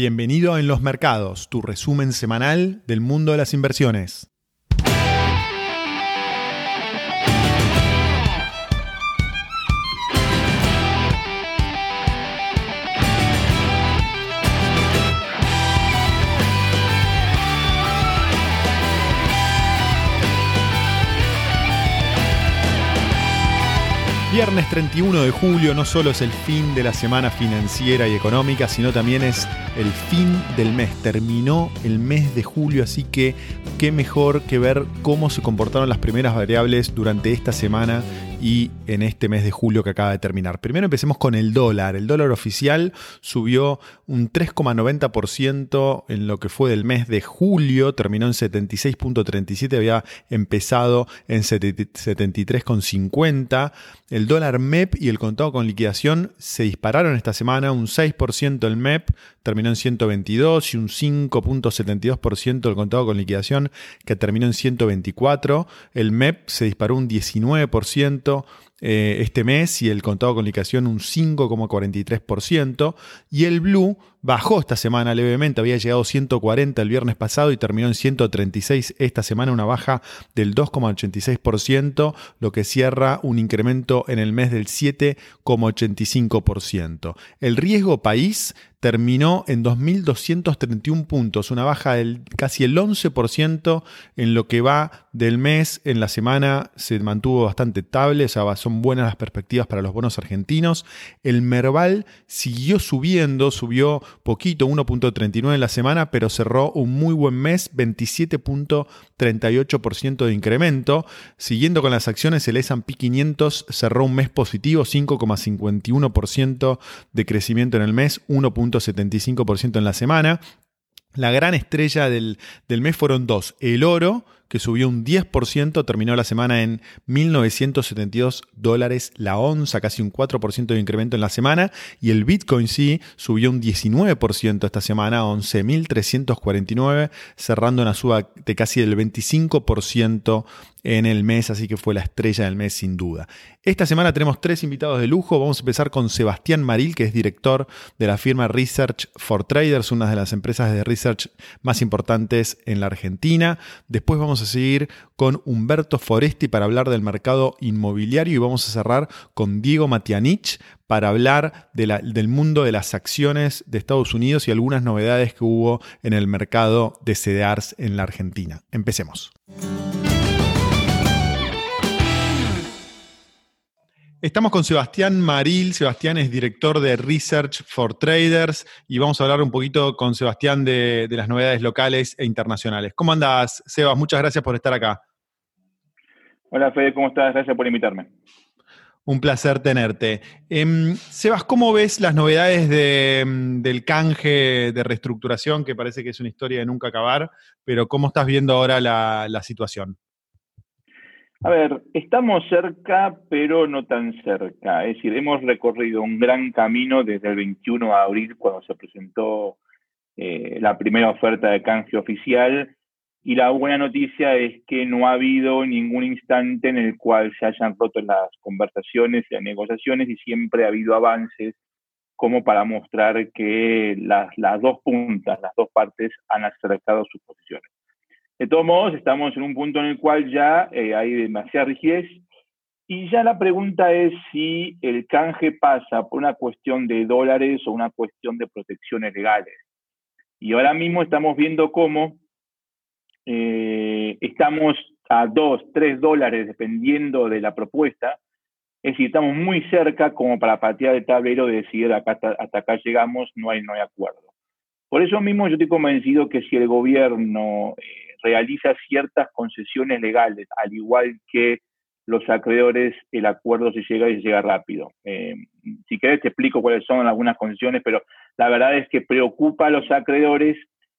Bienvenido a En los Mercados, tu resumen semanal del mundo de las inversiones. Viernes 31 de julio no solo es el fin de la semana financiera y económica, sino también es el fin del mes. Terminó el mes de julio, así que qué mejor que ver cómo se comportaron las primeras variables durante esta semana y en este mes de julio que acaba de terminar. Primero empecemos con el dólar. El dólar oficial subió un 3,90% en lo que fue del mes de julio, terminó en 76.37, había empezado en 73,50. El dólar MEP y el contado con liquidación se dispararon esta semana, un 6% el MEP terminó en 122 y un 5.72% el contado con liquidación que terminó en 124. El MEP se disparó un 19% eh, este mes y el contado con liquidación un 5,43%. Y el Blue bajó esta semana levemente, había llegado a 140 el viernes pasado y terminó en 136 esta semana, una baja del 2,86%, lo que cierra un incremento en el mes del 7,85%. El riesgo país terminó en 2.231 puntos, una baja del casi el 11% en lo que va del mes. En la semana se mantuvo bastante estable, son buenas las perspectivas para los bonos argentinos. El Merval siguió subiendo, subió poquito, 1.39 en la semana, pero cerró un muy buen mes, 27.38% de incremento. Siguiendo con las acciones, el S&P 500 cerró un mes positivo, 5,51% de crecimiento en el mes, 1.75% en la semana. La gran estrella del, del mes fueron dos, el oro, que subió un 10%, terminó la semana en 1.972 dólares la onza, casi un 4% de incremento en la semana, y el Bitcoin sí subió un 19% esta semana, 11.349, cerrando una suba de casi el 25% en el mes, así que fue la estrella del mes sin duda. Esta semana tenemos tres invitados de lujo. Vamos a empezar con Sebastián Maril, que es director de la firma Research for Traders, una de las empresas de research más importantes en la Argentina. Después vamos a seguir con Humberto Foresti para hablar del mercado inmobiliario y vamos a cerrar con Diego Matianich para hablar del mundo de las acciones de Estados Unidos y algunas novedades que hubo en el mercado de CDRs en la Argentina. Empecemos. Estamos con Sebastián Maril. Sebastián es director de Research for Traders y vamos a hablar un poquito con Sebastián de, las novedades locales e internacionales. ¿Cómo andas, Sebas? Muchas gracias por estar acá. Hola, Fede, ¿cómo estás? Gracias por invitarme. Un placer tenerte. Em, Sebas, ¿cómo ves las novedades del canje de reestructuración, que parece que es una historia de nunca acabar, pero cómo estás viendo ahora la situación? A ver, estamos cerca, pero no tan cerca. Es decir, hemos recorrido un gran camino desde el 21 de abril, cuando se presentó eh, la primera oferta de canje oficial. Y la buena noticia es que no ha habido ningún instante en el cual se hayan roto las conversaciones las negociaciones y siempre ha habido avances como para mostrar que las, las dos puntas, las dos partes han acercado sus posiciones. De todos modos, estamos en un punto en el cual ya eh, hay demasiada rigidez y ya la pregunta es si el canje pasa por una cuestión de dólares o una cuestión de protecciones legales. Y ahora mismo estamos viendo cómo eh, estamos a 2, 3 dólares dependiendo de la propuesta. Es decir, estamos muy cerca como para patear el tablero y decir acá, hasta, acá llegamos, no hay, no hay acuerdo. Por eso mismo yo estoy convencido que si el gobierno eh, realiza ciertas concesiones legales, al igual que los acreedores, el acuerdo se llega y se llega rápido. Eh, si querés te explico cuáles son algunas concesiones, pero la verdad es que preocupa a los acreedores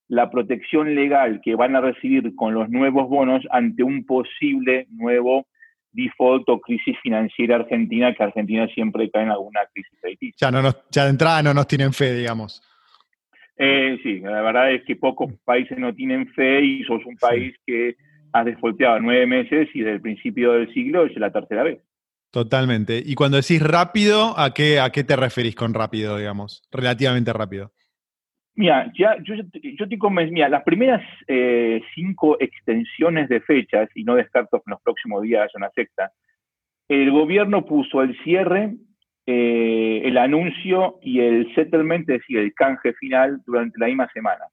la protección legal que van a recibir con los nuevos bonos ante un posible nuevo default o crisis financiera argentina, que Argentina siempre cae en alguna crisis Ya, no ya de entrada no nos tienen fe, digamos. Eh, sí, la verdad es que pocos países no tienen fe y sos un país que has desfolteado nueve meses y desde el principio del siglo es la tercera vez. Totalmente. Y cuando decís rápido, ¿a qué, ¿a qué te referís con rápido, digamos? Relativamente rápido. Mira, ya, yo, yo te convencí, mira, las primeras eh, cinco extensiones de fechas, y no descarto que en los próximos días haya una sexta, el gobierno puso el cierre, eh, el anuncio y el settlement, es decir, el canje final durante la misma semana.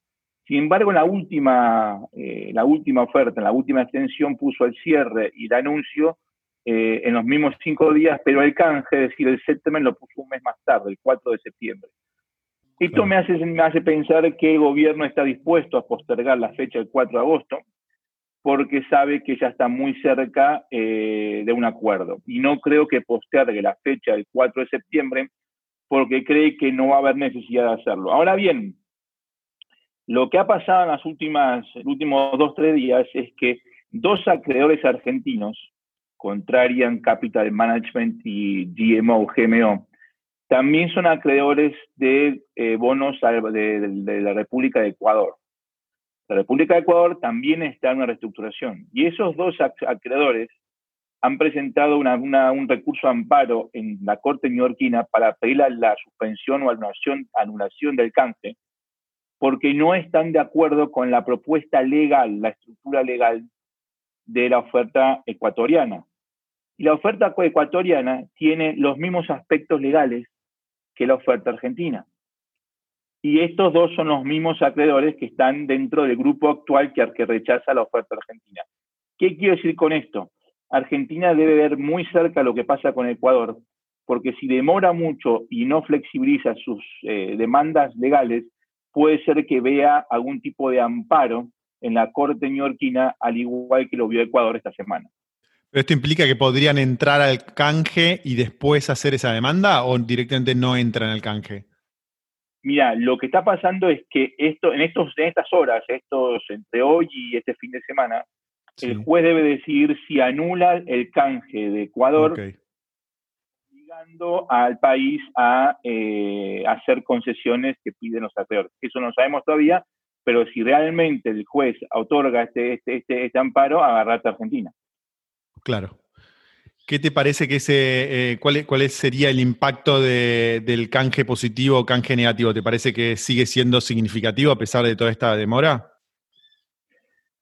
Sin embargo, en la última, eh, la última oferta, en la última extensión, puso el cierre y el anuncio en los mismos cinco días, pero el canje, es decir, el settlement lo puso un mes más tarde, el 4 de septiembre. Esto me, hace, me hace pensar que el gobierno está dispuesto a postergar la fecha del 4 de agosto porque sabe que ya está muy cerca eh, de un acuerdo. Y no creo que postergue la fecha del 4 de septiembre porque cree que no va a haber necesidad de hacerlo. Ahora bien, lo que ha pasado en las últimas, los últimos dos, tres días es que dos acreedores argentinos, Contrarian Capital Management y GMO, GMO, también son acreedores de eh, bonos de, la República de Ecuador. La República de Ecuador también está en una reestructuración. Y esos dos acreedores han presentado un recurso amparo en la Corte neoyorquina para pedir la, suspensión o anulación, anulación del canje, porque no están de acuerdo con la propuesta legal, la estructura legal de la oferta ecuatoriana. Y la oferta ecuatoriana tiene los mismos aspectos legales que la oferta argentina. Y estos dos son los mismos acreedores que están dentro del grupo actual que, rechaza la oferta argentina. ¿Qué quiero decir con esto? Argentina debe ver muy cerca lo que pasa con Ecuador, porque si demora mucho y no flexibiliza sus eh, demandas legales, puede ser que vea algún tipo de amparo en la Corte neoyorquina, al igual que lo vio Ecuador esta semana. ¿Pero esto implica que podrían entrar al canje y después hacer esa demanda o directamente no entran al canje? Mira, lo que está pasando es que esto, en, estos, en estas horas, estos entre hoy y este fin de semana, el juez debe decidir si anula el canje de Ecuador, obligando al país a eh, hacer concesiones que piden los acreedores. Eso no sabemos todavía, pero si realmente el juez otorga este, este, este, este amparo, agarrate a Argentina. Claro. ¿Qué te parece que ese, eh, cuál, cuál, sería el impacto del canje positivo o canje negativo? ¿Te parece que sigue siendo significativo a pesar de toda esta demora?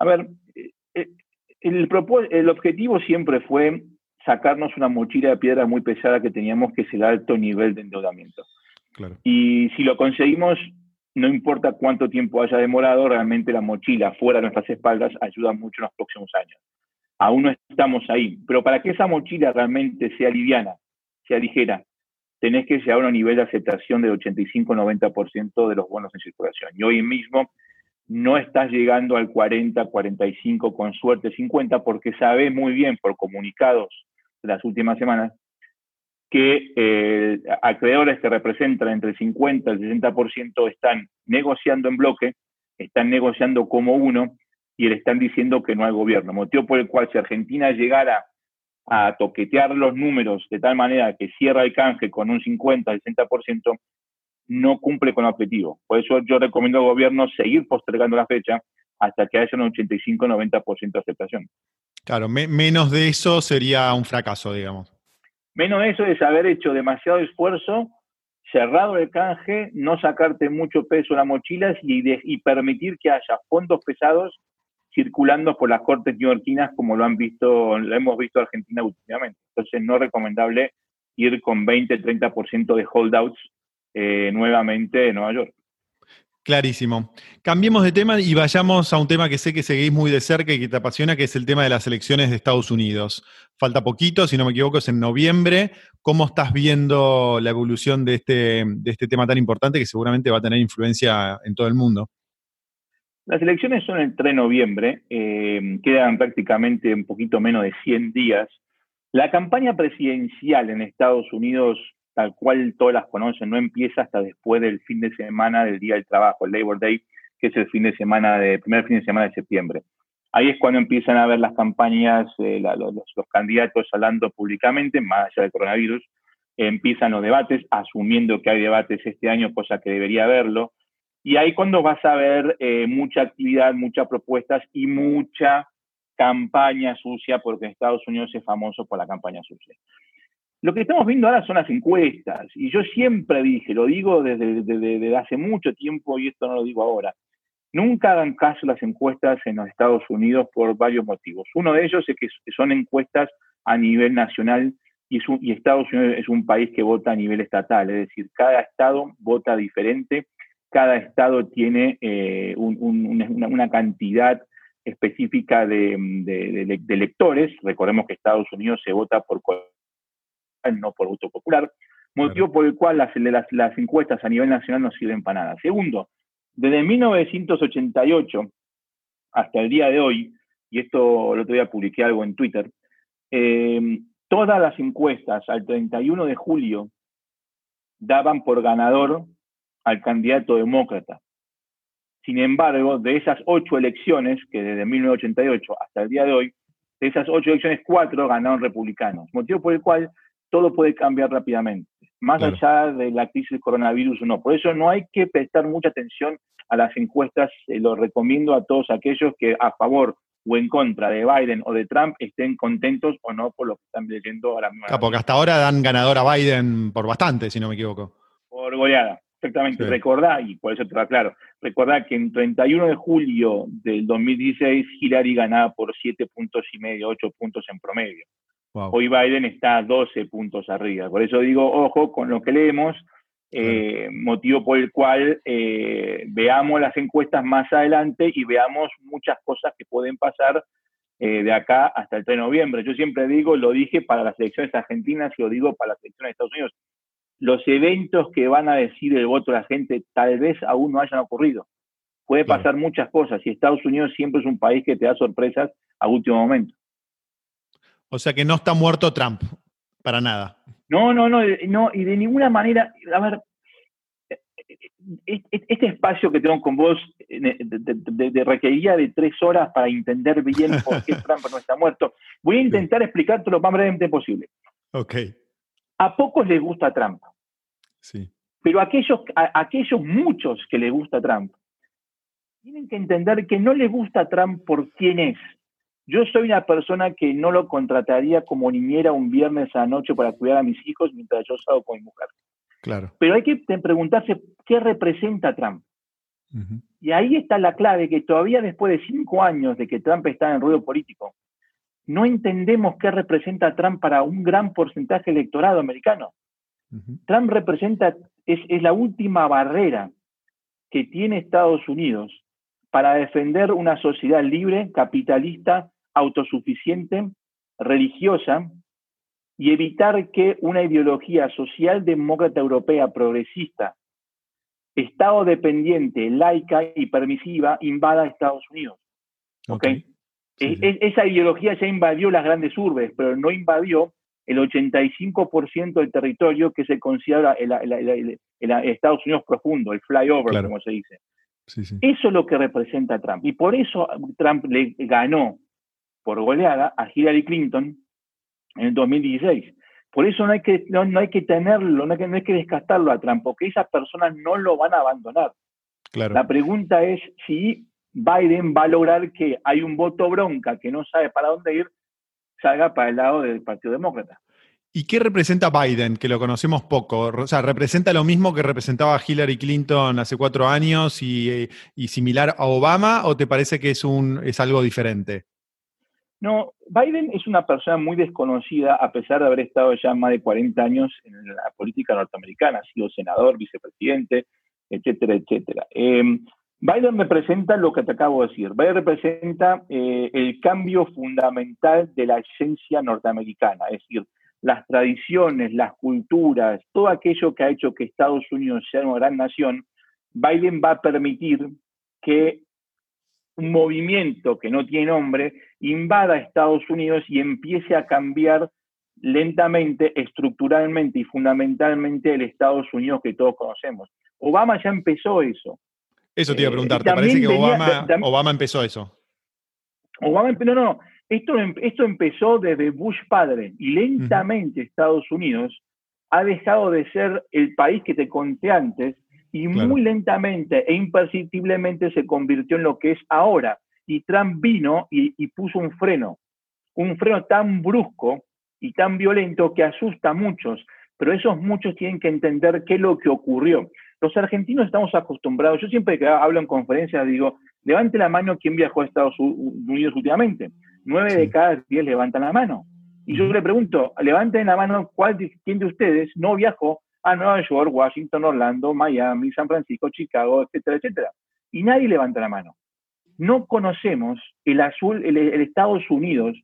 A ver, eh, eh, el, el objetivo siempre fue sacarnos una mochila de piedra muy pesada que teníamos, que es el alto nivel de endeudamiento. Y si lo conseguimos, no importa cuánto tiempo haya demorado, realmente la mochila fuera de nuestras espaldas ayuda mucho en los próximos años aún no estamos ahí. Pero para que esa mochila realmente sea liviana, sea ligera, tenés que llegar a un nivel de aceptación del 85-90% de los bonos en circulación. Y hoy mismo no estás llegando al 40, 45, con suerte 50, porque sabes muy bien por comunicados de las últimas semanas que eh, acreedores que representan entre el 50 y el 60% están negociando en bloque, están negociando como uno, y le están diciendo que no hay gobierno, motivo por el cual si Argentina llegara a toquetear los números de tal manera que cierra el canje con un 50, 60%, no cumple con el objetivo. Por eso yo recomiendo al gobierno seguir postergando la fecha hasta que haya un 85-90% de aceptación. Claro, menos de eso sería un fracaso, digamos. Menos de eso es haber hecho demasiado esfuerzo, cerrado el canje, no sacarte mucho peso en las mochilas y, y permitir que haya fondos pesados circulando por las cortes neoyorquinas como lo han visto, lo hemos visto en Argentina últimamente. Entonces no es recomendable ir con 20-30% de holdouts eh, nuevamente en Nueva York. Clarísimo. Cambiemos de tema y vayamos a un tema que sé que seguís muy de cerca y que te apasiona, que es el tema de las elecciones de Estados Unidos. Falta poquito, si no me equivoco, es en noviembre. ¿Cómo estás viendo la evolución de este, de este tema tan importante que seguramente va a tener influencia en todo el mundo? Las elecciones son el 3 de noviembre, eh, quedan prácticamente un poquito menos de 100 días. La campaña presidencial en Estados Unidos, tal cual todas las conocen, no empieza hasta después del fin de semana del Día del Trabajo, el Labor Day, que es el fin de semana de, primer fin de semana de septiembre. Ahí es cuando empiezan a ver las campañas, eh, los, los, candidatos hablando públicamente, más allá del coronavirus, empiezan los debates, asumiendo que hay debates este año, cosa que debería haberlo. Y ahí cuando vas a ver eh, mucha actividad, muchas propuestas y mucha campaña sucia, porque Estados Unidos es famoso por la campaña sucia. Lo que estamos viendo ahora son las encuestas, y yo siempre dije, lo digo desde, desde hace mucho tiempo y esto no lo digo ahora, nunca hagan caso las encuestas en los Estados Unidos por varios motivos. Uno de ellos es que son encuestas a nivel nacional y, Estados Unidos es un país que vota a nivel estatal, es decir, cada estado vota diferente, cada estado tiene eh, una, cantidad específica de, electores. Recordemos que Estados Unidos se vota por no por voto popular, motivo por el cual las, las, encuestas a nivel nacional no sirven para nada. Segundo, desde 1988 hasta el día de hoy, y esto lo voy a publicar algo en Twitter, eh, todas las encuestas al 31 de julio daban por ganador al candidato demócrata. Sin embargo, de esas ocho elecciones, que desde 1988 hasta el día de hoy, de esas ocho elecciones, cuatro ganaron republicanos, motivo por el cual todo puede cambiar rápidamente, más allá de la crisis del coronavirus o no. Por eso no hay que prestar mucha atención a las encuestas, eh, lo recomiendo a todos aquellos que a favor o en contra de Biden o de Trump estén contentos o no por lo que están leyendo ahora mismo. porque hasta ahora dan ganador a Biden por bastante, si no me equivoco. Por goleada, exactamente. Recordá, y por eso te va claro, recordá que en 31 de julio del 2016 Hillary ganaba por 7 puntos y medio, 8 puntos en promedio. Hoy Biden está a 12 puntos arriba. Por eso digo, ojo con lo que leemos, eh, motivo por el cual eh, veamos las encuestas más adelante y veamos muchas cosas que pueden pasar eh, de acá hasta el 3 de noviembre. Yo siempre digo, lo dije para las elecciones argentinas y lo digo para las elecciones de Estados Unidos, los eventos que van a decir el voto de la gente tal vez aún no hayan ocurrido. Puede pasar muchas cosas y Estados Unidos siempre es un país que te da sorpresas a último momento. O sea que no está muerto Trump, para nada. No, no, no, no, y de ninguna manera, a ver, este espacio que tengo con vos de, requería de tres horas para entender bien por qué Trump no está muerto. Voy a intentar explicarte lo más brevemente posible. Ok. A pocos les gusta Trump. Sí. Pero aquellos, a, aquellos muchos que les gusta Trump, tienen que entender que no les gusta Trump por quién es, yo soy una persona que no lo contrataría como niñera un viernes a la noche para cuidar a mis hijos mientras yo salgo con mi mujer. Claro. Pero hay que preguntarse qué representa Trump. Y ahí está la clave, que todavía después de cinco años de que Trump está en ruido político, no entendemos qué representa Trump para un gran porcentaje electorado americano. Trump representa, es, es la última barrera que tiene Estados Unidos para defender una sociedad libre, capitalista, autosuficiente, religiosa, y evitar que una ideología socialdemócrata europea progresista, Estado dependiente, laica y permisiva, invada Estados Unidos. ¿Okay? Esa ideología ya invadió las grandes urbes, pero no invadió el 85% del territorio que se considera el, Estados Unidos profundo, el flyover, como se dice. Eso es lo que representa Trump. Y por eso Trump le ganó por goleada a Hillary Clinton en el 2016. Por eso no hay que, no, hay que tenerlo, no hay que, no hay que descartarlo a Trump, porque esas personas no lo van a abandonar. La pregunta es si Biden va a lograr que hay un voto bronca que no sabe para dónde ir, salga para el lado del Partido Demócrata. ¿Y qué representa Biden, que lo conocemos poco? O sea, ¿representa lo mismo que representaba Hillary Clinton hace cuatro años y, y similar a Obama o te parece que es, un, es algo diferente? No, Biden es una persona muy desconocida a pesar de haber estado ya más de 40 años en la política norteamericana, ha sido senador, vicepresidente, etcétera, etcétera. Em, Biden representa lo que te acabo de decir. Biden representa eh, el cambio fundamental de la esencia norteamericana, es decir, las tradiciones, las culturas, todo aquello que ha hecho que Estados Unidos sea una gran nación, Biden va a permitir que un movimiento que no tiene nombre invada Estados Unidos y empiece a cambiar lentamente, estructuralmente y fundamentalmente el Estados Unidos que todos conocemos. Obama ya empezó eso. Eso te iba a preguntar, ¿te parece que Obama, empezó eso? Obama, no, no, esto, em, esto empezó desde Bush padre y lentamente Estados Unidos ha dejado de ser el país que te conté antes y muy lentamente e imperceptiblemente se convirtió en lo que es ahora. Y Trump vino y, puso un freno, un freno tan brusco y tan violento que asusta a muchos, pero esos muchos tienen que entender qué es lo que ocurrió. Los argentinos estamos acostumbrados, yo siempre que hablo en conferencias digo, levante la mano quien viajó a Estados Unidos últimamente. Nueve de cada diez levantan la mano. Y yo le pregunto, levanten la mano, ¿cuál, ¿quién de ustedes no viajó a Nueva York, Washington, Orlando, Miami, San Francisco, Chicago, etcétera, etcétera? Y nadie levanta la mano. No conocemos el azul, el, Estados Unidos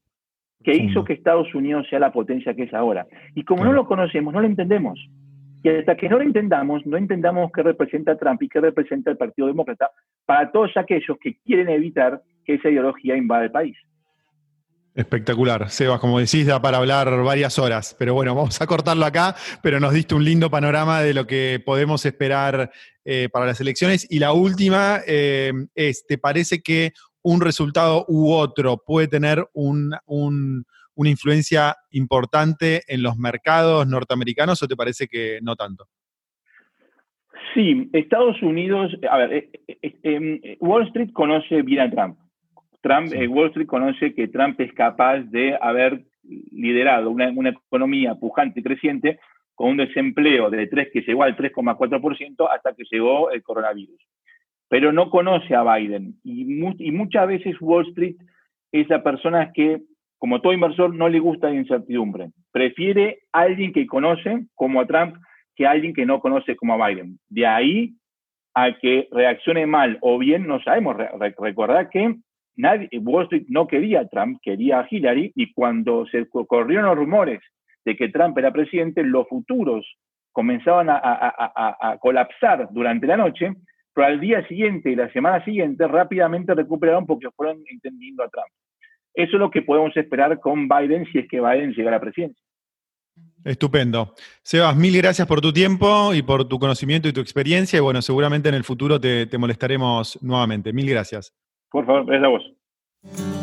que hizo que Estados Unidos sea la potencia que es ahora. Y como no lo conocemos, no lo entendemos. Y hasta que no lo entendamos, no entendamos qué representa Trump y qué representa el Partido Demócrata para todos aquellos que quieren evitar que esa ideología invada el país. Espectacular. Sebas, como decís, da para hablar varias horas, pero bueno, vamos a cortarlo acá, pero nos diste un lindo panorama de lo que podemos esperar eh, para las elecciones. Y la última eh, es, ¿te parece que un resultado u otro puede tener una influencia importante en los mercados norteamericanos o te parece que no tanto? Sí, Estados Unidos, a ver, eh, em, Wall Street conoce bien a Trump. Trump, eh, Wall Street conoce que Trump es capaz de haber liderado una, economía pujante y creciente con un desempleo de 3 que llegó al 3,4% hasta que llegó el coronavirus. Pero no conoce a Biden y, muchas veces Wall Street es la persona que, como todo inversor, no le gusta la incertidumbre. Prefiere a alguien que conoce, como a Trump, que a alguien que no conoce como a Biden. De ahí a que reaccione mal o bien, no sabemos. Recordar que nadie, Wall Street no quería a Trump, quería a Hillary, y cuando se corrieron los rumores de que Trump era presidente, los futuros comenzaban a, colapsar durante la noche, pero al día siguiente y la semana siguiente rápidamente recuperaron porque fueron entendiendo a Trump. Eso es lo que podemos esperar con Biden si es que Biden llega a la presidencia. Estupendo. Sebas, mil gracias por tu tiempo y por tu conocimiento y tu experiencia. Y bueno, seguramente en el futuro te molestaremos nuevamente. Mil gracias. Por favor, es la voz.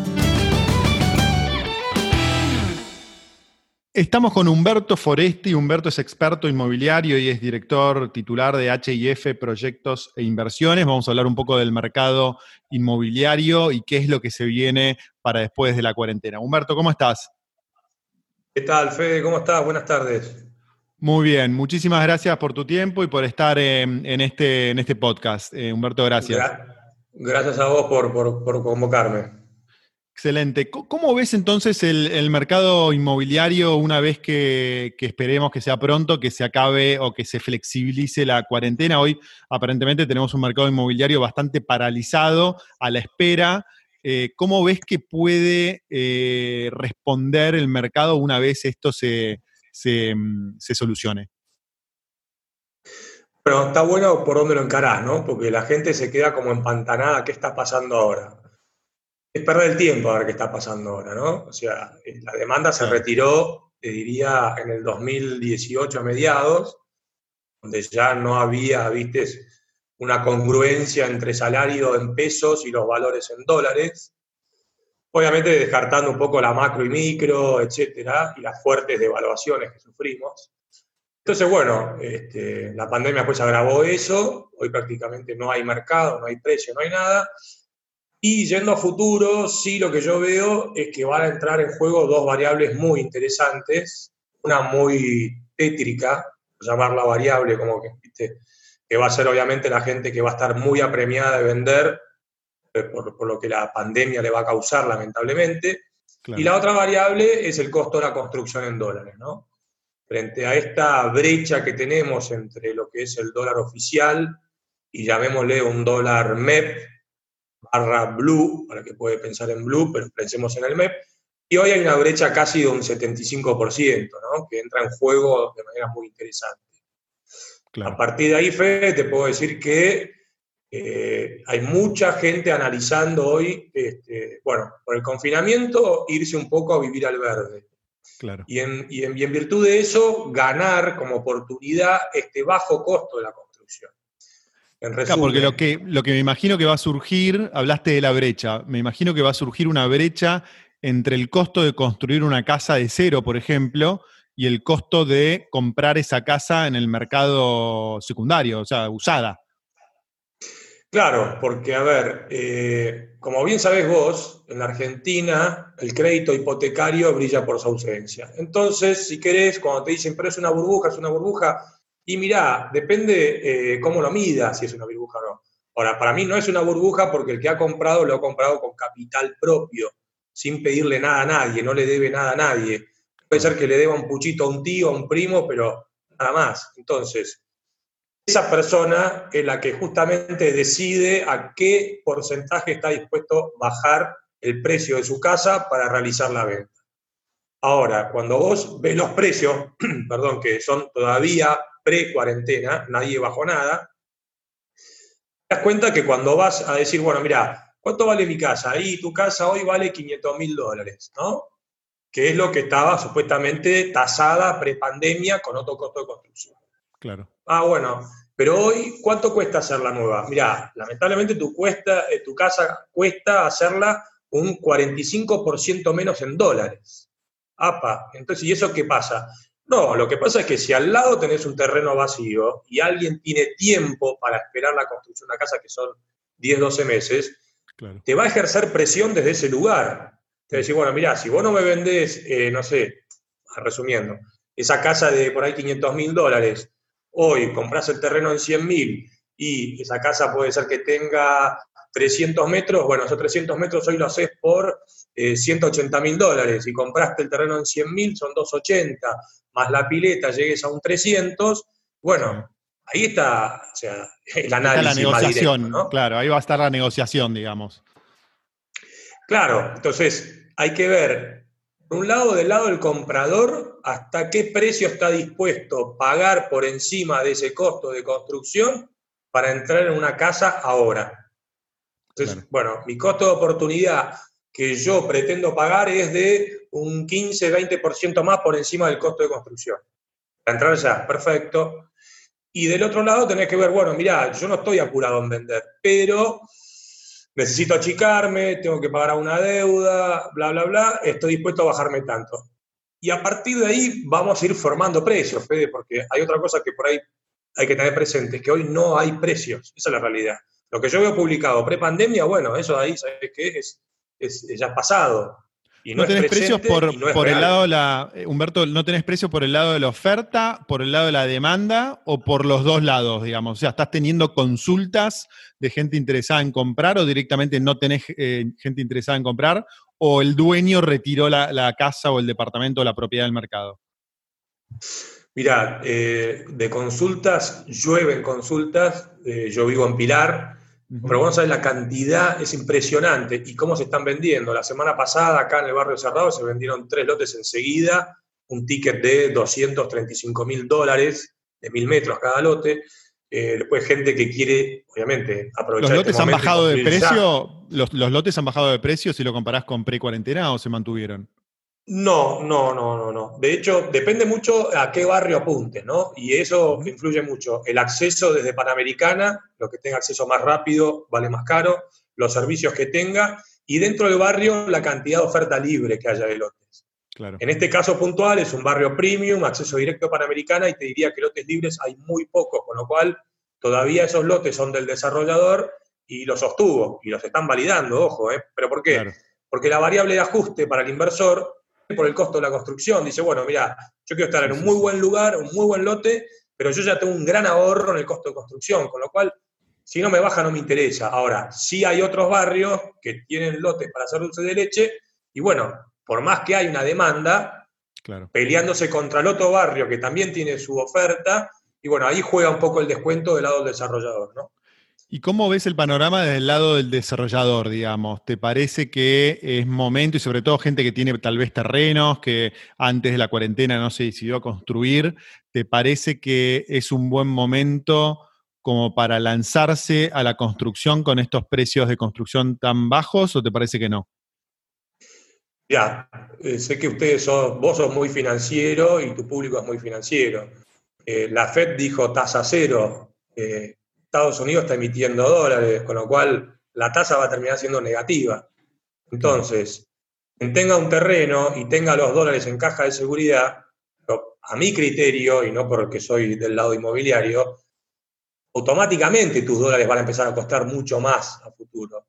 Estamos con Humberto Foresti. Humberto es experto inmobiliario y es director titular de HIF Proyectos e Inversiones. Vamos a hablar un poco del mercado inmobiliario y qué es lo que se viene para después de la cuarentena. Humberto, ¿cómo estás? ¿Qué tal, Fede? ¿Cómo estás? Buenas tardes. Muy bien, muchísimas gracias por tu tiempo y por estar en, este, en este podcast. Eh, Humberto, gracias. Gracias a vos por, convocarme. Excelente. ¿Cómo ves entonces el, mercado inmobiliario una vez que, esperemos que sea pronto, que se acabe o que se flexibilice la cuarentena? Hoy aparentemente tenemos un mercado inmobiliario bastante paralizado, a la espera. Eh, ¿Cómo ves que puede eh, responder el mercado una vez esto se, se mm, solucione? Pero está bueno por dónde lo encarás, ¿no? Porque la gente se queda como empantanada, ¿qué está pasando ahora? Es perder el tiempo a ver qué está pasando ahora, ¿no? O sea, eh, la demanda se retiró, te diría, en el 2018 a mediados, donde ya no había, viste, una congruencia entre salario en pesos y los valores en dólares. Obviamente descartando un poco la macro y micro, etcétera, y las fuertes devaluaciones que sufrimos. Entonces, bueno, este, la pandemia pues agravó eso, hoy prácticamente no hay mercado, no hay precio, no hay nada. Y yendo a futuro, sí lo que yo veo es que van a entrar en juego dos variables muy interesantes, una muy tétrica, llamarla variable como que, que va a ser obviamente la gente que va a estar muy apremiada de vender eh, por, lo que la pandemia le va a causar lamentablemente. Y la otra variable es el costo de la construcción en dólares, ¿no? frente a esta brecha que tenemos entre lo que es el dólar oficial y llamémosle un dólar MEP barra blue, para que puede pensar en blue, pero pensemos en el MEP, y hoy hay una brecha casi de un 75%, ¿no? que entra en juego de manera muy interesante. A partir de ahí, Fede, te puedo decir que eh, hay mucha gente analizando hoy, este, bueno, por el confinamiento, irse un poco a vivir al verde. Y, en, virtud de eso, ganar como oportunidad este bajo costo de la construcción. Porque lo que, lo que me imagino que va a surgir, hablaste de la brecha, me imagino que va a surgir una brecha entre el costo de construir una casa de cero, por ejemplo, y el costo de comprar esa casa en el mercado secundario, o sea, usada. Claro, porque a ver, eh, como bien sabés vos, en la Argentina el crédito hipotecario brilla por su ausencia. Entonces, si querés, cuando te dicen, pero es una burbuja, es una burbuja, y mirá, depende eh, cómo lo midas, si es una burbuja o no. Ahora, para mí no es una burbuja porque el que ha comprado lo ha comprado con capital propio, sin pedirle nada a nadie, no le debe nada a nadie. Puede ser que le deba un puchito a un tío, a un primo, pero nada más. Entonces, esa persona es la que justamente decide a qué porcentaje está dispuesto bajar el precio de su casa para realizar la venta. Ahora, cuando vos ves los precios, perdón, que son todavía pre-cuarentena, nadie bajó nada, te das cuenta que cuando vas a decir, bueno, mira, ¿cuánto vale mi casa? Ahí tu casa hoy vale 500 mil dólares, ¿no? Que es lo que estaba supuestamente tasada pre-pandemia con otro costo de construcción. Claro. Ah, bueno, pero hoy, ¿cuánto cuesta hacer la nueva? Mira, lamentablemente tu, cuesta, eh, tu casa cuesta hacerla un 45% menos en dólares. APA, entonces, ¿y eso qué pasa? No, lo que pasa es que si al lado tenés un terreno vacío y alguien tiene tiempo para esperar la construcción de una casa, que son 10, 12 meses, te va a ejercer presión desde ese lugar. Te va a decir, bueno, mira, si vos no me vendés, eh, no sé, resumiendo, esa casa de por ahí 500 mil dólares, hoy compras el terreno en 100 mil y esa casa puede ser que tenga 300 metros, bueno, esos 300 metros hoy lo haces por 180 eh, mil dólares y compraste el terreno en 100 mil, son 280, más la pileta llegues a un 300, bueno, ahí está, o sea, el análisis. la negociación, claro, ahí va a estar la negociación, digamos. Claro, entonces hay que ver, por un lado, del lado del comprador, hasta qué precio está dispuesto a pagar por encima de ese costo de construcción para entrar en una casa ahora. Entonces, bueno, mi costo de oportunidad que yo pretendo pagar es de un 15-20% más por encima del costo de construcción. Para entrar ya, perfecto. Y del otro lado tenés que ver, bueno, mira, yo no estoy apurado en vender, pero necesito achicarme, tengo que pagar una deuda, bla, bla, bla, estoy dispuesto a bajarme tanto. Y a partir de ahí vamos a ir formando precios, Fede, porque hay otra cosa que por ahí hay que tener presente, es que hoy no hay precios, esa es la realidad. Lo que yo veo publicado pre-pandemia, bueno, eso ahí, ¿sabes qué? Es, es, ya pasado. Y no, tenés precios por, el lado de la. Eh, Humberto, ¿no tenés precios por el lado de la oferta, por el lado de la demanda o por los dos lados, digamos? O sea, ¿estás teniendo consultas de gente interesada en comprar o directamente no tenés eh, gente interesada en comprar? ¿O el dueño retiró la, casa o el departamento o la propiedad del mercado? Mira, eh, de consultas, llueven consultas. yo vivo en Pilar, pero vos sabés, la cantidad es impresionante y cómo se están vendiendo. La semana pasada, acá en el barrio Cerrado, se vendieron tres lotes enseguida, un ticket de 235 mil dólares, de mil metros cada lote. Eh, después gente que quiere, obviamente, aprovechar. ¿Los este lotes han bajado de precio? ¿Los, ¿Los, lotes han bajado de precio si lo comparás con pre-cuarentena o se mantuvieron? No, no, no, no, no. De hecho, depende mucho a qué barrio apunte, ¿no? Y eso influye mucho. El acceso desde Panamericana, lo que tenga acceso más rápido vale más caro, los servicios que tenga, y dentro del barrio la cantidad de oferta libre que haya de lotes. Claro. En este caso puntual es un barrio premium, acceso directo a Panamericana, y te diría que lotes libres hay muy pocos, con lo cual todavía esos lotes son del desarrollador y los sostuvo, y los están validando, ojo, ¿eh? ¿Pero por qué? Porque la variable de ajuste para el inversor por el costo de la construcción. Dice, bueno, mira, yo quiero estar en un muy buen lugar, un muy buen lote, pero yo ya tengo un gran ahorro en el costo de construcción, con lo cual, si no me baja, no me interesa. Ahora, sí hay otros barrios que tienen lotes para hacer dulce de leche, y bueno, por más que hay una demanda, peleándose contra el otro barrio que también tiene su oferta, y bueno, ahí juega un poco el descuento del lado del desarrollador, ¿no? ¿Y cómo ves el panorama desde el lado del desarrollador, digamos? ¿Te parece que es momento, y sobre todo gente que tiene tal vez terrenos, que antes de la cuarentena no se decidió a construir, ¿te parece que es un buen momento como para lanzarse a la construcción con estos precios de construcción tan bajos o te parece que no? Ya, eh, sé que ustedes son, vos sos muy financiero y tu público es muy financiero. Eh, la FED dijo tasa cero. Eh, Estados Unidos está emitiendo dólares, con lo cual la tasa va a terminar siendo negativa. Entonces, quien tenga un terreno y tenga los dólares en caja de seguridad, a mi criterio, y no porque soy del lado inmobiliario, automáticamente tus dólares van a empezar a costar mucho más a futuro.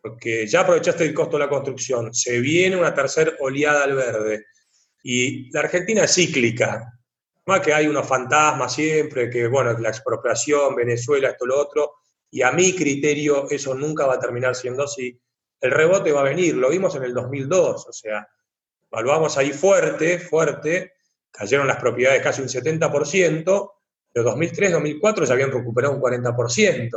Porque ya aprovechaste el costo de la construcción, se viene una tercera oleada al verde. Y la Argentina es cíclica. Más que hay unos fantasmas siempre, que bueno, la expropiación, Venezuela, esto, lo otro. Y a mi criterio eso nunca va a terminar siendo así. El rebote va a venir, lo vimos en el 2002, o sea, evaluamos ahí fuerte, fuerte, cayeron las propiedades casi un 70%, pero 2003, 2004 ya habían recuperado un 40%.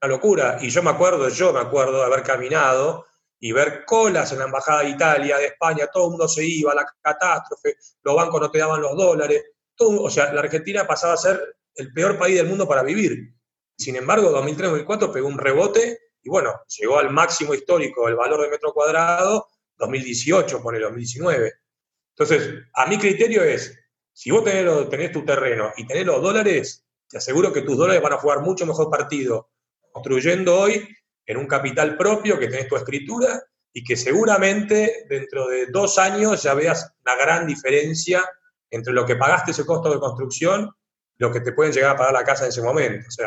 Una locura. Y yo me acuerdo, yo me acuerdo de haber caminado y ver colas en la Embajada de Italia, de España, todo el mundo se iba, la catástrofe, los bancos no te daban los dólares, o sea, la Argentina pasaba a ser el peor país del mundo para vivir. Sin embargo, 2003-2004 pegó un rebote y bueno, llegó al máximo histórico el valor de metro cuadrado 2018 por el 2019. Entonces, a mi criterio es, si vos tenés, tu terreno y tenés los dólares, te aseguro que tus dólares van a jugar mucho mejor partido construyendo hoy en un capital propio que tenés tu escritura y que seguramente dentro de dos años ya veas una gran diferencia entre lo que pagaste ese costo de construcción lo que te pueden llegar a pagar la casa en ese momento. O sea,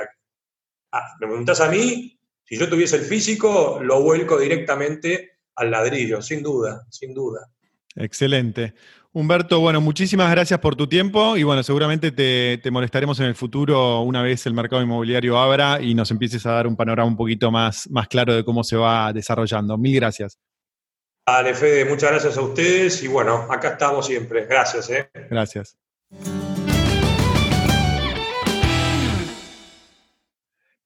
ah, me preguntás a mí, si yo tuviese el físico, lo vuelco directamente al ladrillo, sin duda, sin duda. Excelente. Humberto, bueno, muchísimas gracias por tu tiempo y bueno, seguramente te, molestaremos en el futuro una vez el mercado inmobiliario abra y nos empieces a dar un panorama un poquito más, más claro de cómo se va desarrollando. Mil gracias. Dale, Fede, muchas gracias a ustedes y bueno, acá estamos siempre. Gracias. ¿eh? Gracias.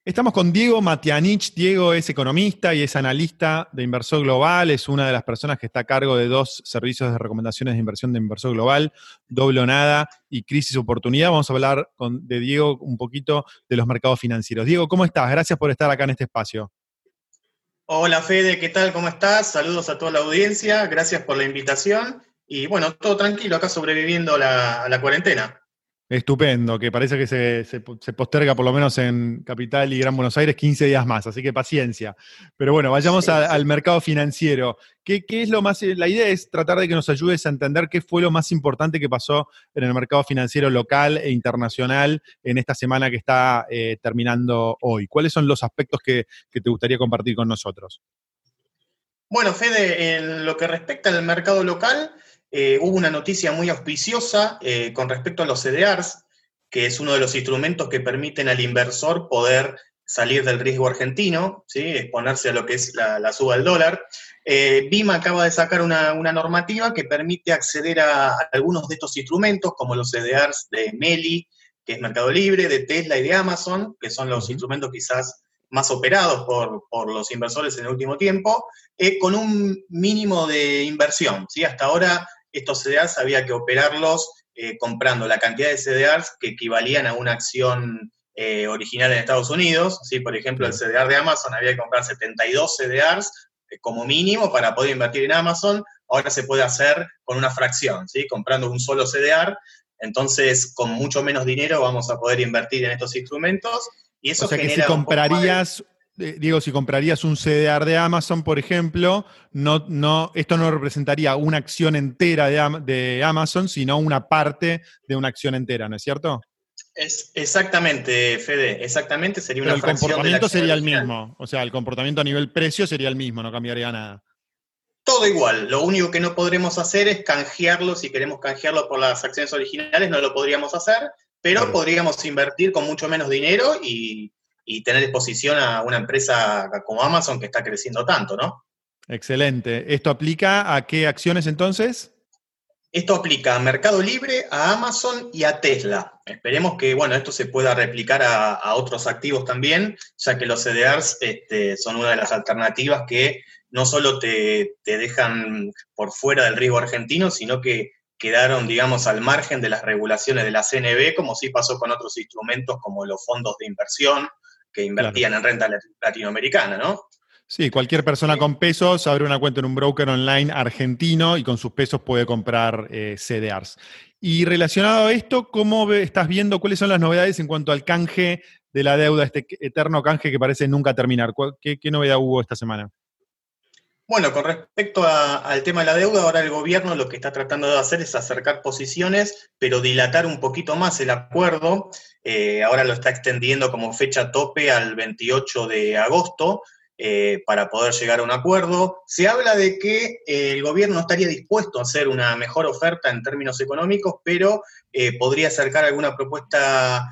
Estamos con Diego Matianich. Diego es economista y es analista de Inversor Global. Es una de las personas que está a cargo de dos servicios de recomendaciones de inversión de Inversor Global, Doble Nada y Crisis Oportunidad. Vamos a hablar con, de Diego un poquito de los mercados financieros. Diego, ¿cómo estás? Gracias por estar acá en este espacio. Hola Fede, ¿qué tal? ¿Cómo estás? Saludos a toda la audiencia. Gracias por la invitación. Y bueno, todo tranquilo acá sobreviviendo a la cuarentena. Estupendo, que parece que se, posterga por lo menos en Capital y Gran Buenos Aires 15 días más, así que paciencia. Pero bueno, vayamos al mercado financiero. ¿Qué, es lo más? La idea es tratar de que nos ayudes a entender qué fue lo más importante que pasó en el mercado financiero local e internacional en esta semana que está eh, terminando hoy. ¿Cuáles son los aspectos que, te gustaría compartir con nosotros? Bueno, Fede, en lo que respecta al mercado local, eh, hubo una noticia muy auspiciosa eh, con respecto a los CDRs, que es uno de los instrumentos que permiten al inversor poder salir del riesgo argentino, ¿sí? exponerse a lo que es la, suba del dólar. Eh, BIMA acaba de sacar una, normativa que permite acceder a, algunos de estos instrumentos, como los CDRs de Meli, que es Mercado Libre, de Tesla y de Amazon, que son los instrumentos quizás más operados por, por, los inversores en el último tiempo, con un mínimo de inversión. ¿sí? Hasta ahora estos CDRs había que operarlos eh, comprando la cantidad de CDRs que equivalían a una acción eh, original en Estados Unidos. ¿sí? Por ejemplo, el CDR de Amazon había que comprar 72 CDRs eh, como mínimo para poder invertir en Amazon. Ahora se puede hacer con una fracción, ¿sí? comprando un solo CDR. Entonces, con mucho menos dinero vamos a poder invertir en estos instrumentos. Y eso o sea que si comprarías Diego, si comprarías un CDR de Amazon, por ejemplo, no, no, esto no representaría una acción entera de, Amazon, sino una parte de una acción entera, ¿no es cierto? Es exactamente, Fede, exactamente sería una el comportamiento sería el mismo, o sea, el comportamiento a nivel precio sería el mismo, no cambiaría nada. Todo igual, lo único que no podremos hacer es canjearlo, si queremos canjearlo por las acciones originales, no lo podríamos hacer, pero podríamos invertir con mucho menos dinero y y tener exposición a una empresa como Amazon que está creciendo tanto, ¿no? Excelente. ¿Esto aplica a qué acciones entonces? Esto aplica a Mercado Libre, a Amazon y a Tesla. Esperemos que bueno, esto se pueda replicar a, otros activos también, ya que los CDRs este, son una de las alternativas que no solo te, te, dejan por fuera del riesgo argentino, sino que quedaron, digamos, al margen de las regulaciones de la CNB, como sí pasó con otros instrumentos como los fondos de inversión que invertían en renta latinoamericana, ¿no? Sí, cualquier persona con pesos abre una cuenta en un broker online argentino y con sus pesos puede comprar eh, CDRs. Y relacionado a esto, ¿cómo estás viendo cuáles son las novedades en cuanto al canje de la deuda, este eterno canje que parece nunca terminar? ¿Qué, qué novedad hubo esta semana? Bueno, con respecto al tema de la deuda, ahora el gobierno lo que está tratando de hacer es acercar posiciones, pero dilatar un poquito más el acuerdo. Eh, ahora lo está extendiendo como fecha tope al 28 de agosto eh, para poder llegar a un acuerdo. Se habla de que eh, el gobierno estaría dispuesto a hacer una mejor oferta en términos económicos, pero podría acercar alguna propuesta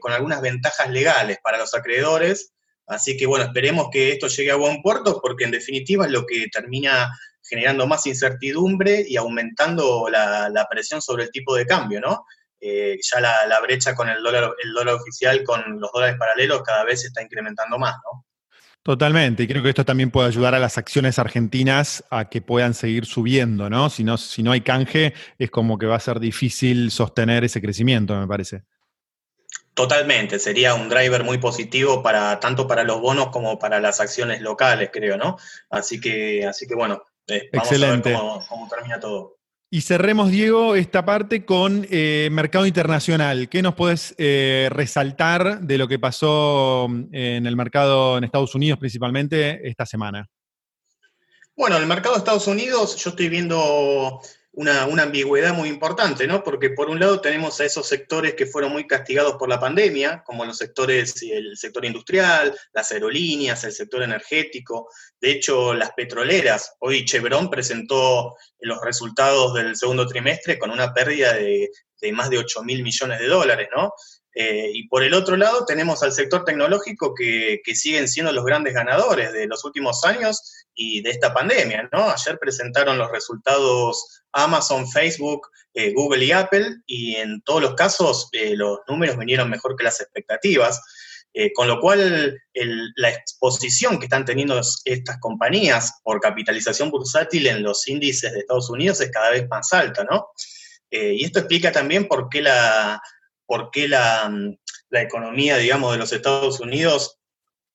con algunas ventajas legales para los acreedores Así que bueno, esperemos que esto llegue a buen puerto porque en definitiva es lo que termina generando más incertidumbre y aumentando la, presión sobre el tipo de cambio, ¿no? Eh, ya la, brecha con el dólar, el dólar oficial con los dólares paralelos cada vez se está incrementando más, ¿no? Totalmente, y creo que esto también puede ayudar a las acciones argentinas a que puedan seguir subiendo, ¿no? Si no, si no hay canje, es como que va a ser difícil sostener ese crecimiento, me parece. Totalmente, sería un driver muy positivo para tanto para los bonos como para las acciones locales, creo, ¿no? Así que, así que bueno, eh, vamos Excelente. a ver cómo, termina todo. Y cerremos, Diego, esta parte con eh, mercado internacional. ¿Qué nos puedes eh, resaltar de lo que pasó en el mercado en Estados Unidos principalmente esta semana? Bueno, el mercado de Estados Unidos, yo estoy viendo una, ambigüedad muy importante, ¿no? Porque por un lado tenemos a esos sectores que fueron muy castigados por la pandemia, como los sectores, el sector industrial, las aerolíneas, el sector energético. De hecho, las petroleras, hoy Chevron presentó los resultados del segundo trimestre con una pérdida de, de más de 8 mil millones de dólares, ¿no? Eh, y por el otro lado tenemos al sector tecnológico que, siguen siendo los grandes ganadores de los últimos años y de esta pandemia, ¿no? Ayer presentaron los resultados Amazon, Facebook, eh, Google y Apple y en todos los casos eh, los números vinieron mejor que las expectativas. con lo cual, la exposición que están teniendo estas compañías por capitalización bursátil en los índices de Estados Unidos es cada vez más alta, ¿no? y esto explica también por qué la, por qué la, economía, digamos, de los Estados Unidos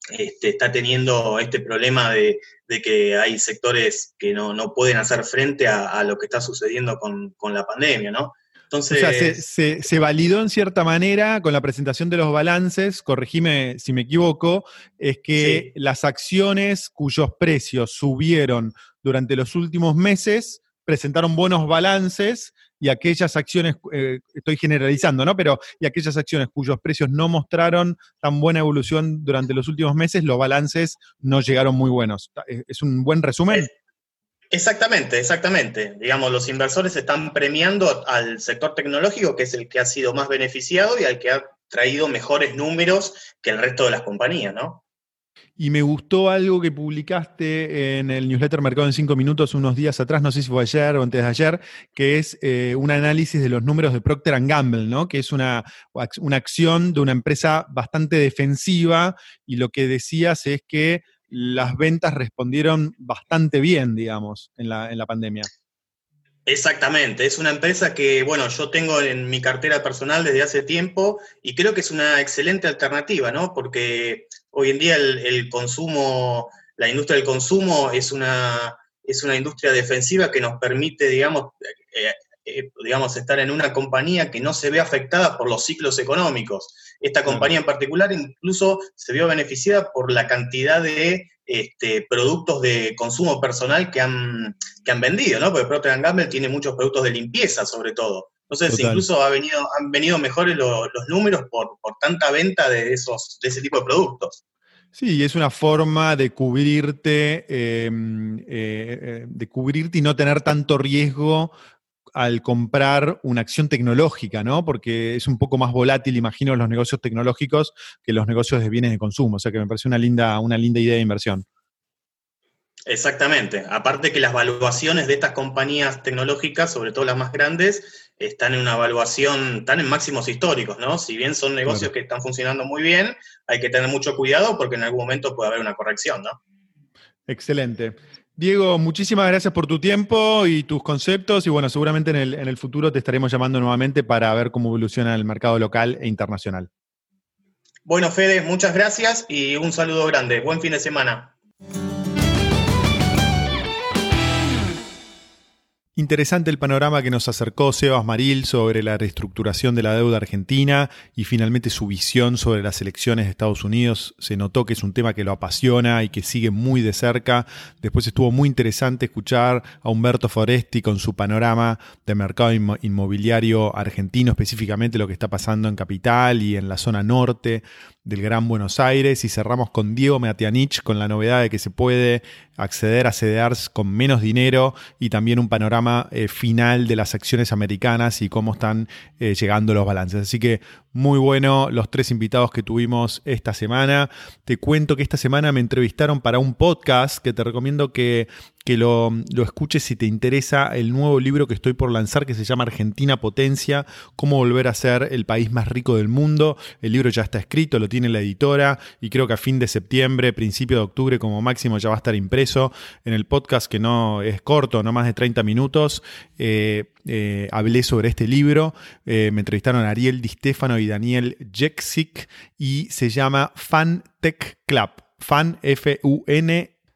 este, está teniendo este problema de, que hay sectores que no, pueden hacer frente a, lo que está sucediendo con, la pandemia, ¿no? Entonces, o sea, se, validó en cierta manera con la presentación de los balances, corregime si me equivoco, es que las acciones cuyos precios subieron durante los últimos meses presentaron buenos balances y aquellas acciones, eh, estoy generalizando, ¿no? Pero y aquellas acciones cuyos precios no mostraron tan buena evolución durante los últimos meses, los balances no llegaron muy buenos. ¿Es un buen resumen? Exactamente, exactamente. Digamos, los inversores están premiando al sector tecnológico, que es el que ha sido más beneficiado y al que ha traído mejores números que el resto de las compañías, ¿no? Y me gustó algo que publicaste en el newsletter Mercado en 5 minutos unos días atrás, no sé si fue ayer o antes de ayer, que es eh, un análisis de los números de Procter Gamble, ¿no? que es una, una acción de una empresa bastante defensiva y lo que decías es que las ventas respondieron bastante bien, digamos, en la, en la pandemia. Exactamente, es una empresa que, bueno, yo tengo en mi cartera personal desde hace tiempo y creo que es una excelente alternativa, ¿no? Porque hoy en día el, consumo, la industria del consumo es una, es una industria defensiva que nos permite, digamos, eh, eh, digamos, estar en una compañía que no se ve afectada por los ciclos económicos. Esta compañía en particular incluso se vio beneficiada por la cantidad de este, productos de consumo personal que han, han vendido, ¿no? Porque Procter Gamble tiene muchos productos de limpieza, sobre todo. Entonces, incluso ha venido, han venido mejores los números por, tanta venta de, esos, de ese tipo de productos. Sí, es una forma de cubrirte, em, eh, eh, de cubrirte y no tener tanto riesgo al comprar una acción tecnológica, ¿no? Porque es un poco más volátil, imagino, los negocios tecnológicos que los negocios de bienes de consumo. O sea que me parece una linda, una linda idea de inversión. Exactamente. Aparte que las valuaciones de estas compañías tecnológicas, sobre todo las más grandes, están en una evaluación, están en máximos históricos, ¿no? Si bien son negocios que están funcionando muy bien, hay que tener mucho cuidado porque en algún momento puede haber una corrección, ¿no? Excelente. Diego, muchísimas gracias por tu tiempo y tus conceptos y bueno, seguramente en el, futuro te estaremos llamando nuevamente para ver cómo evoluciona el mercado local e internacional. Bueno, Fede, muchas gracias y un saludo grande. Buen fin de semana. Interesante el panorama que nos acercó Sebas Maril sobre la reestructuración de la deuda argentina y finalmente su visión sobre las elecciones de Estados Unidos. Se notó que es un tema que lo apasiona y que sigue muy de cerca. Después estuvo muy interesante escuchar a Humberto Foresti con su panorama de mercado inmobiliario argentino, específicamente lo que está pasando en Capital y en la zona norte del Gran Buenos Aires y cerramos con Diego Meatianich con la novedad de que se puede acceder a CDRs con menos dinero y también un panorama eh, final de las acciones americanas y cómo están eh, llegando los balances. Así que muy bueno los tres invitados que tuvimos esta semana. Te cuento que esta semana me entrevistaron para un podcast que te recomiendo que, que lo, lo, escuches si te interesa el nuevo libro que estoy por lanzar que se llama Argentina Potencia, cómo volver a ser el país más rico del mundo. El libro ya está escrito, lo tiene la editora y creo que a fin de septiembre, principio de octubre como máximo ya va a estar impreso en el podcast que no es corto, no más de 30 minutos. Eh, eh, hablé sobre este libro. Eh, me entrevistaron Ariel Di Stefano y Daniel Jeksik y se llama Fan Tech Club. Fan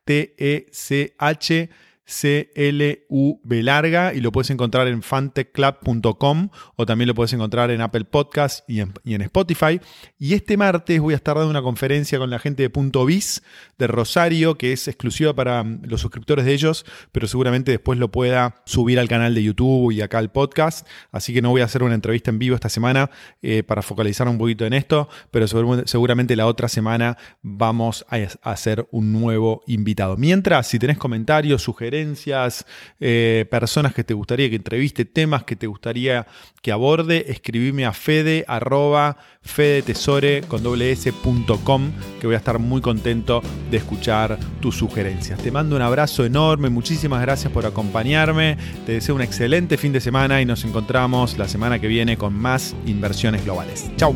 F-U-N-T-E-C-H C-L-U-B larga y lo puedes encontrar en fantechclub.com o también lo puedes encontrar en Apple Podcast y en, Spotify. Y este martes voy a estar dando una conferencia con la gente de Punto Biz de Rosario, que es exclusiva para mm, los suscriptores de ellos, pero seguramente después lo pueda subir al canal de YouTube y acá al podcast. Así que no voy a hacer una entrevista en vivo esta semana eh, para focalizar un poquito en esto, pero seguramente la otra semana vamos a hacer un nuevo invitado. Mientras, si tenés comentarios, sugerencias, eh, personas que te gustaría que entreviste, temas que te gustaría que aborde, escribime a fede arroba fedetesore con que voy a estar muy contento de escuchar tus sugerencias. Te mando un abrazo enorme, muchísimas gracias por acompañarme, te deseo un excelente fin de semana y nos encontramos la semana que viene con más inversiones globales. Chao.